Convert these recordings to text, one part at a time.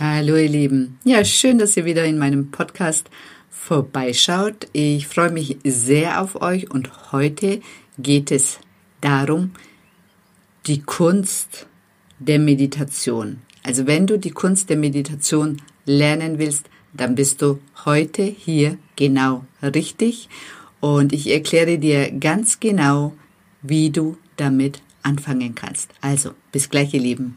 Hallo ihr Lieben. Ja, schön, dass ihr wieder in meinem Podcast vorbeischaut. Ich freue mich sehr auf euch und heute geht es darum, die Kunst der Meditation. Also wenn du die Kunst der Meditation lernen willst, dann bist du heute hier genau richtig und ich erkläre dir ganz genau, wie du damit anfangen kannst. Also, bis gleich ihr Lieben.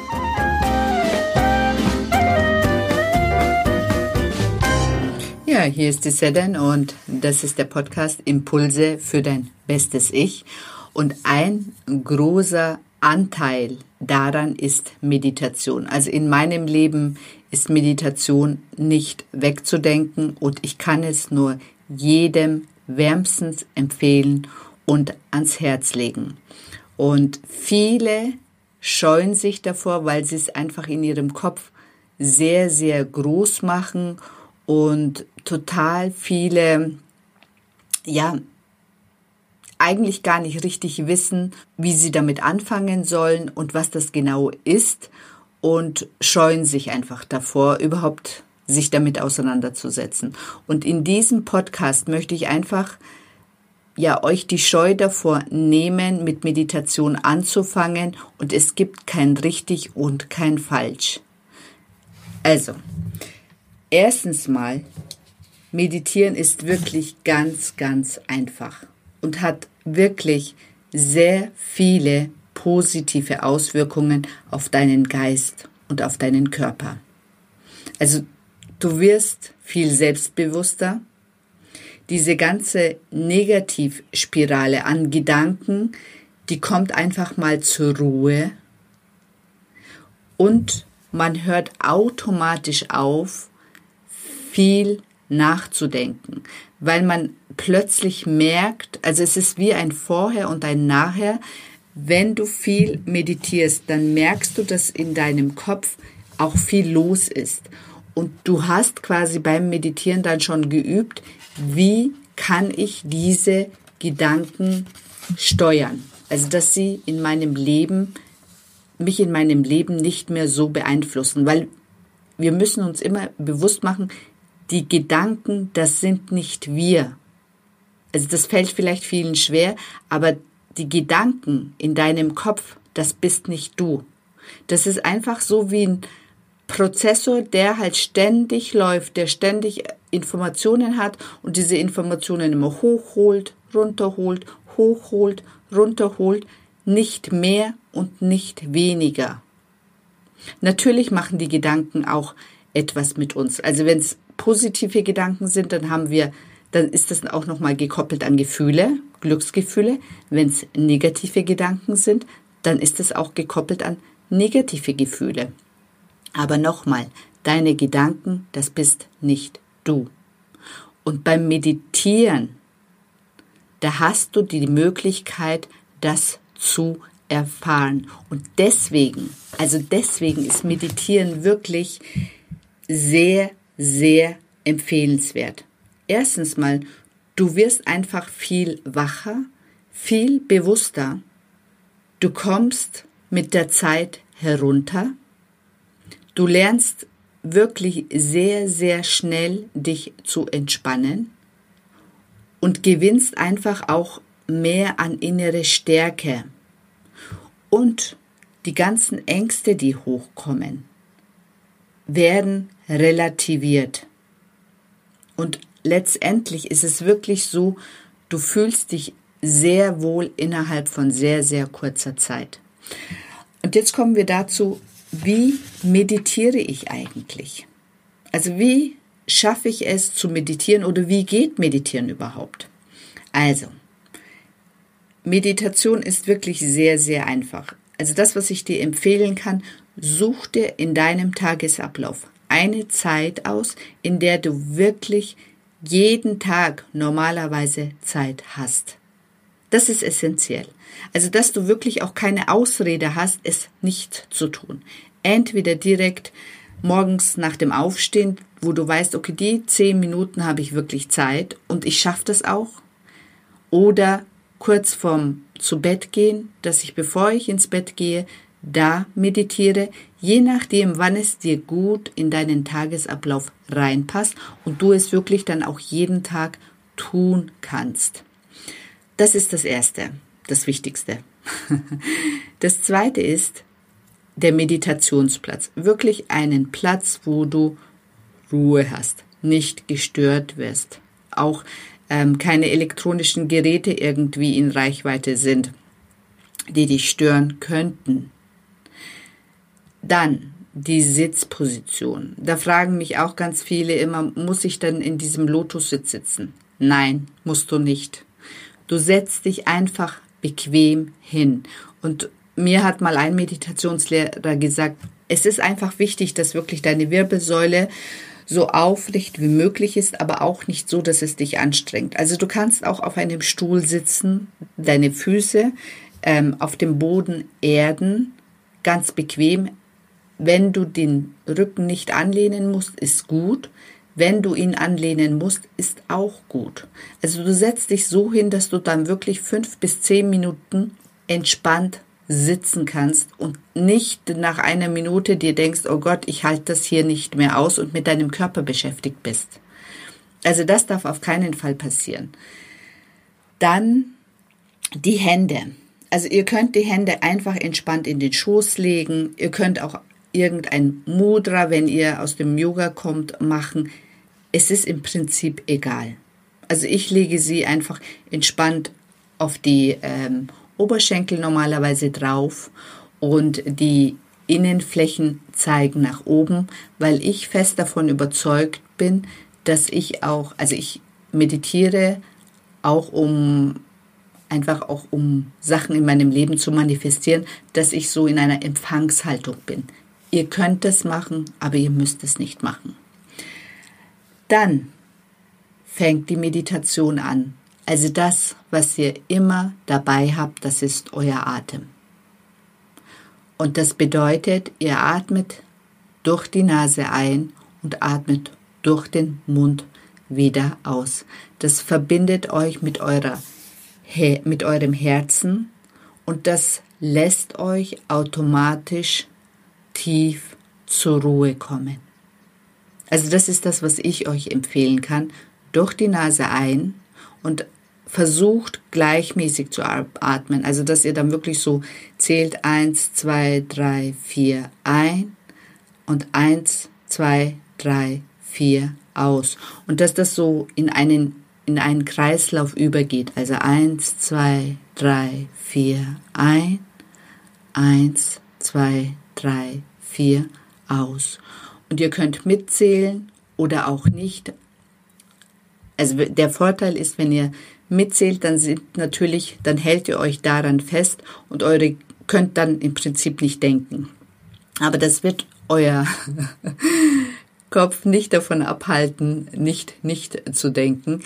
Ja, hier ist die Sedan und das ist der Podcast Impulse für dein bestes Ich. Und ein großer Anteil daran ist Meditation. Also in meinem Leben ist Meditation nicht wegzudenken und ich kann es nur jedem wärmstens empfehlen und ans Herz legen. Und viele scheuen sich davor, weil sie es einfach in ihrem Kopf sehr, sehr groß machen und total viele, ja, eigentlich gar nicht richtig wissen, wie sie damit anfangen sollen und was das genau ist und scheuen sich einfach davor, überhaupt sich damit auseinanderzusetzen. Und in diesem Podcast möchte ich einfach ja euch die Scheu davor nehmen, mit Meditation anzufangen und es gibt kein richtig und kein falsch. Also, Erstens mal, meditieren ist wirklich ganz, ganz einfach und hat wirklich sehr viele positive Auswirkungen auf deinen Geist und auf deinen Körper. Also du wirst viel selbstbewusster. Diese ganze Negativspirale an Gedanken, die kommt einfach mal zur Ruhe und man hört automatisch auf, viel nachzudenken, weil man plötzlich merkt, also es ist wie ein Vorher und ein Nachher. Wenn du viel meditierst, dann merkst du, dass in deinem Kopf auch viel los ist. Und du hast quasi beim Meditieren dann schon geübt, wie kann ich diese Gedanken steuern. Also, dass sie in meinem Leben, mich in meinem Leben nicht mehr so beeinflussen, weil wir müssen uns immer bewusst machen, die Gedanken, das sind nicht wir. Also das fällt vielleicht vielen schwer, aber die Gedanken in deinem Kopf, das bist nicht du. Das ist einfach so wie ein Prozessor, der halt ständig läuft, der ständig Informationen hat und diese Informationen immer hochholt, runterholt, hochholt, runterholt, nicht mehr und nicht weniger. Natürlich machen die Gedanken auch etwas mit uns. Also wenn positive Gedanken sind, dann haben wir, dann ist das auch nochmal gekoppelt an Gefühle, Glücksgefühle. Wenn es negative Gedanken sind, dann ist es auch gekoppelt an negative Gefühle. Aber nochmal, deine Gedanken, das bist nicht du. Und beim Meditieren, da hast du die Möglichkeit, das zu erfahren. Und deswegen, also deswegen ist Meditieren wirklich sehr sehr empfehlenswert. Erstens mal, du wirst einfach viel wacher, viel bewusster. Du kommst mit der Zeit herunter. Du lernst wirklich sehr, sehr schnell dich zu entspannen und gewinnst einfach auch mehr an innere Stärke. Und die ganzen Ängste, die hochkommen, werden relativiert. Und letztendlich ist es wirklich so, du fühlst dich sehr wohl innerhalb von sehr, sehr kurzer Zeit. Und jetzt kommen wir dazu, wie meditiere ich eigentlich? Also wie schaffe ich es zu meditieren oder wie geht Meditieren überhaupt? Also, Meditation ist wirklich sehr, sehr einfach. Also das, was ich dir empfehlen kann, such dir in deinem Tagesablauf eine Zeit aus, in der du wirklich jeden Tag normalerweise Zeit hast. Das ist essentiell. Also, dass du wirklich auch keine Ausrede hast, es nicht zu tun. Entweder direkt morgens nach dem Aufstehen, wo du weißt, okay, die zehn Minuten habe ich wirklich Zeit und ich schaffe das auch. Oder kurz vorm zu Bett gehen, dass ich, bevor ich ins Bett gehe, da meditiere, je nachdem, wann es dir gut in deinen Tagesablauf reinpasst und du es wirklich dann auch jeden Tag tun kannst. Das ist das Erste, das Wichtigste. Das Zweite ist der Meditationsplatz. Wirklich einen Platz, wo du Ruhe hast, nicht gestört wirst. Auch ähm, keine elektronischen Geräte irgendwie in Reichweite sind, die dich stören könnten. Dann die Sitzposition. Da fragen mich auch ganz viele immer, muss ich dann in diesem Lotussitz sitzen? Nein, musst du nicht. Du setzt dich einfach bequem hin. Und mir hat mal ein Meditationslehrer gesagt, es ist einfach wichtig, dass wirklich deine Wirbelsäule so aufrecht wie möglich ist, aber auch nicht so, dass es dich anstrengt. Also du kannst auch auf einem Stuhl sitzen, deine Füße ähm, auf dem Boden erden, ganz bequem. Wenn du den Rücken nicht anlehnen musst, ist gut. Wenn du ihn anlehnen musst, ist auch gut. Also du setzt dich so hin, dass du dann wirklich fünf bis zehn Minuten entspannt sitzen kannst und nicht nach einer Minute dir denkst, oh Gott, ich halte das hier nicht mehr aus und mit deinem Körper beschäftigt bist. Also das darf auf keinen Fall passieren. Dann die Hände. Also ihr könnt die Hände einfach entspannt in den Schoß legen. Ihr könnt auch irgendein Mudra, wenn ihr aus dem Yoga kommt, machen. Es ist im Prinzip egal. Also ich lege sie einfach entspannt auf die ähm, Oberschenkel normalerweise drauf und die Innenflächen zeigen nach oben, weil ich fest davon überzeugt bin, dass ich auch, also ich meditiere auch um einfach auch um Sachen in meinem Leben zu manifestieren, dass ich so in einer Empfangshaltung bin. Ihr könnt es machen, aber ihr müsst es nicht machen. Dann fängt die Meditation an. Also das, was ihr immer dabei habt, das ist euer Atem. Und das bedeutet, ihr atmet durch die Nase ein und atmet durch den Mund wieder aus. Das verbindet euch mit, eurer, mit eurem Herzen und das lässt euch automatisch tief zur Ruhe kommen. Also das ist das, was ich euch empfehlen kann. Durch die Nase ein und versucht gleichmäßig zu atmen. Also dass ihr dann wirklich so zählt eins, zwei, drei, vier ein und eins, zwei, drei, vier aus. Und dass das so in einen, in einen Kreislauf übergeht. Also eins, zwei, drei, vier ein, eins, zwei, drei, vier aus. Und ihr könnt mitzählen oder auch nicht. Also der Vorteil ist, wenn ihr mitzählt, dann sind natürlich, dann hält ihr euch daran fest und eure könnt dann im Prinzip nicht denken. Aber das wird euer Kopf nicht davon abhalten, nicht nicht zu denken.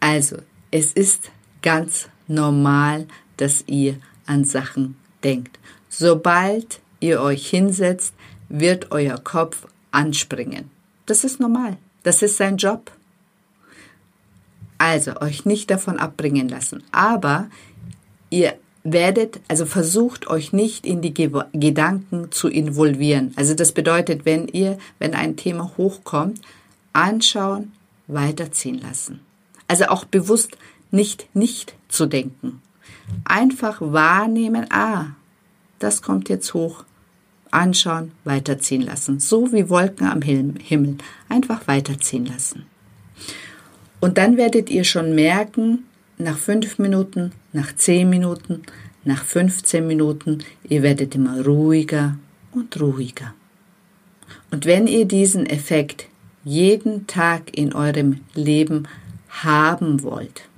Also, es ist ganz normal, dass ihr an Sachen denkt. Sobald ihr euch hinsetzt, wird euer Kopf anspringen. Das ist normal. Das ist sein Job. Also euch nicht davon abbringen lassen. Aber ihr werdet, also versucht euch nicht in die Ge Gedanken zu involvieren. Also das bedeutet, wenn ihr, wenn ein Thema hochkommt, anschauen, weiterziehen lassen. Also auch bewusst nicht nicht zu denken. Einfach wahrnehmen, ah, das kommt jetzt hoch. Anschauen, weiterziehen lassen. So wie Wolken am Himmel. Einfach weiterziehen lassen. Und dann werdet ihr schon merken, nach fünf Minuten, nach zehn Minuten, nach 15 Minuten, ihr werdet immer ruhiger und ruhiger. Und wenn ihr diesen Effekt jeden Tag in eurem Leben haben wollt,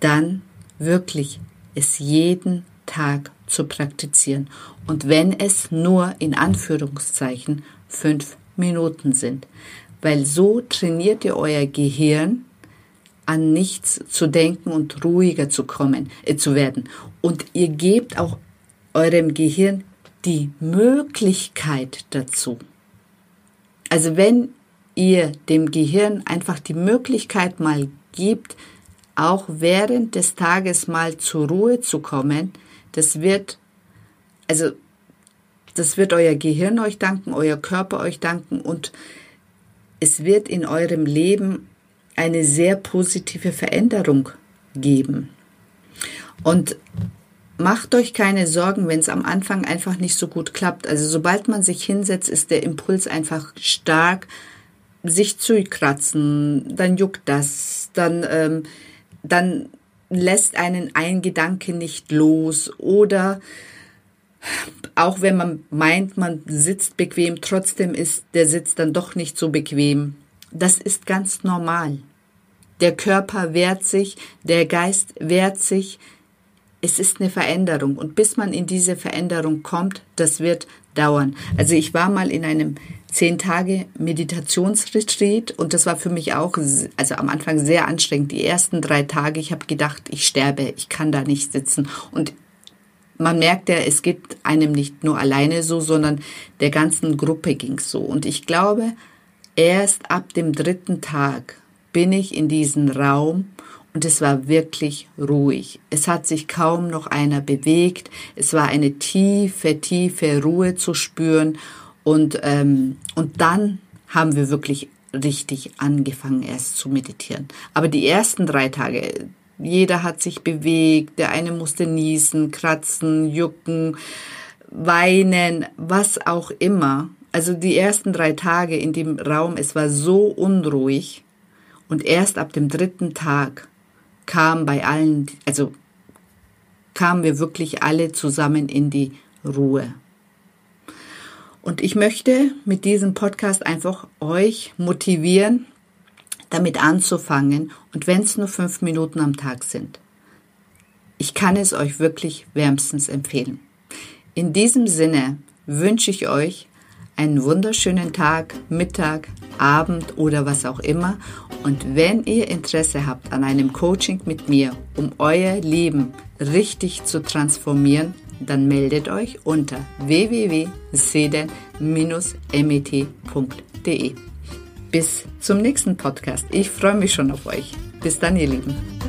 dann wirklich es jeden Tag zu praktizieren. Und wenn es nur in Anführungszeichen fünf Minuten sind, weil so trainiert ihr euer Gehirn, an nichts zu denken und ruhiger zu kommen, äh, zu werden. Und ihr gebt auch eurem Gehirn die Möglichkeit dazu. Also wenn ihr dem Gehirn einfach die Möglichkeit mal gibt, auch während des Tages mal zur Ruhe zu kommen, das wird, also, das wird euer Gehirn euch danken, euer Körper euch danken und es wird in eurem Leben eine sehr positive Veränderung geben. Und macht euch keine Sorgen, wenn es am Anfang einfach nicht so gut klappt. Also sobald man sich hinsetzt, ist der Impuls einfach stark, sich zu kratzen, dann juckt das, dann ähm, dann lässt einen ein Gedanke nicht los oder auch wenn man meint, man sitzt bequem, trotzdem ist der Sitz dann doch nicht so bequem. Das ist ganz normal. Der Körper wehrt sich, der Geist wehrt sich. Es ist eine Veränderung und bis man in diese Veränderung kommt, das wird dauern. Also ich war mal in einem zehn Tage Meditationsretreat und das war für mich auch, also am Anfang sehr anstrengend. Die ersten drei Tage, ich habe gedacht, ich sterbe, ich kann da nicht sitzen und man merkt ja, es geht einem nicht nur alleine so, sondern der ganzen Gruppe ging's so. Und ich glaube, erst ab dem dritten Tag bin ich in diesen Raum und es war wirklich ruhig. Es hat sich kaum noch einer bewegt. Es war eine tiefe, tiefe Ruhe zu spüren und, ähm, und dann haben wir wirklich richtig angefangen erst zu meditieren. Aber die ersten drei Tage, jeder hat sich bewegt, der eine musste niesen, kratzen, jucken, weinen, was auch immer. Also die ersten drei Tage in dem Raum, es war so unruhig. Und erst ab dem dritten Tag kam bei allen, also kamen wir wirklich alle zusammen in die Ruhe. Und ich möchte mit diesem Podcast einfach euch motivieren, damit anzufangen und wenn es nur fünf Minuten am Tag sind. Ich kann es euch wirklich wärmstens empfehlen. In diesem Sinne wünsche ich euch einen wunderschönen Tag, Mittag, Abend oder was auch immer. Und wenn ihr Interesse habt an einem Coaching mit mir, um euer Leben richtig zu transformieren, dann meldet euch unter www.seden-met.de. Bis zum nächsten Podcast. Ich freue mich schon auf euch. Bis dann, ihr Lieben.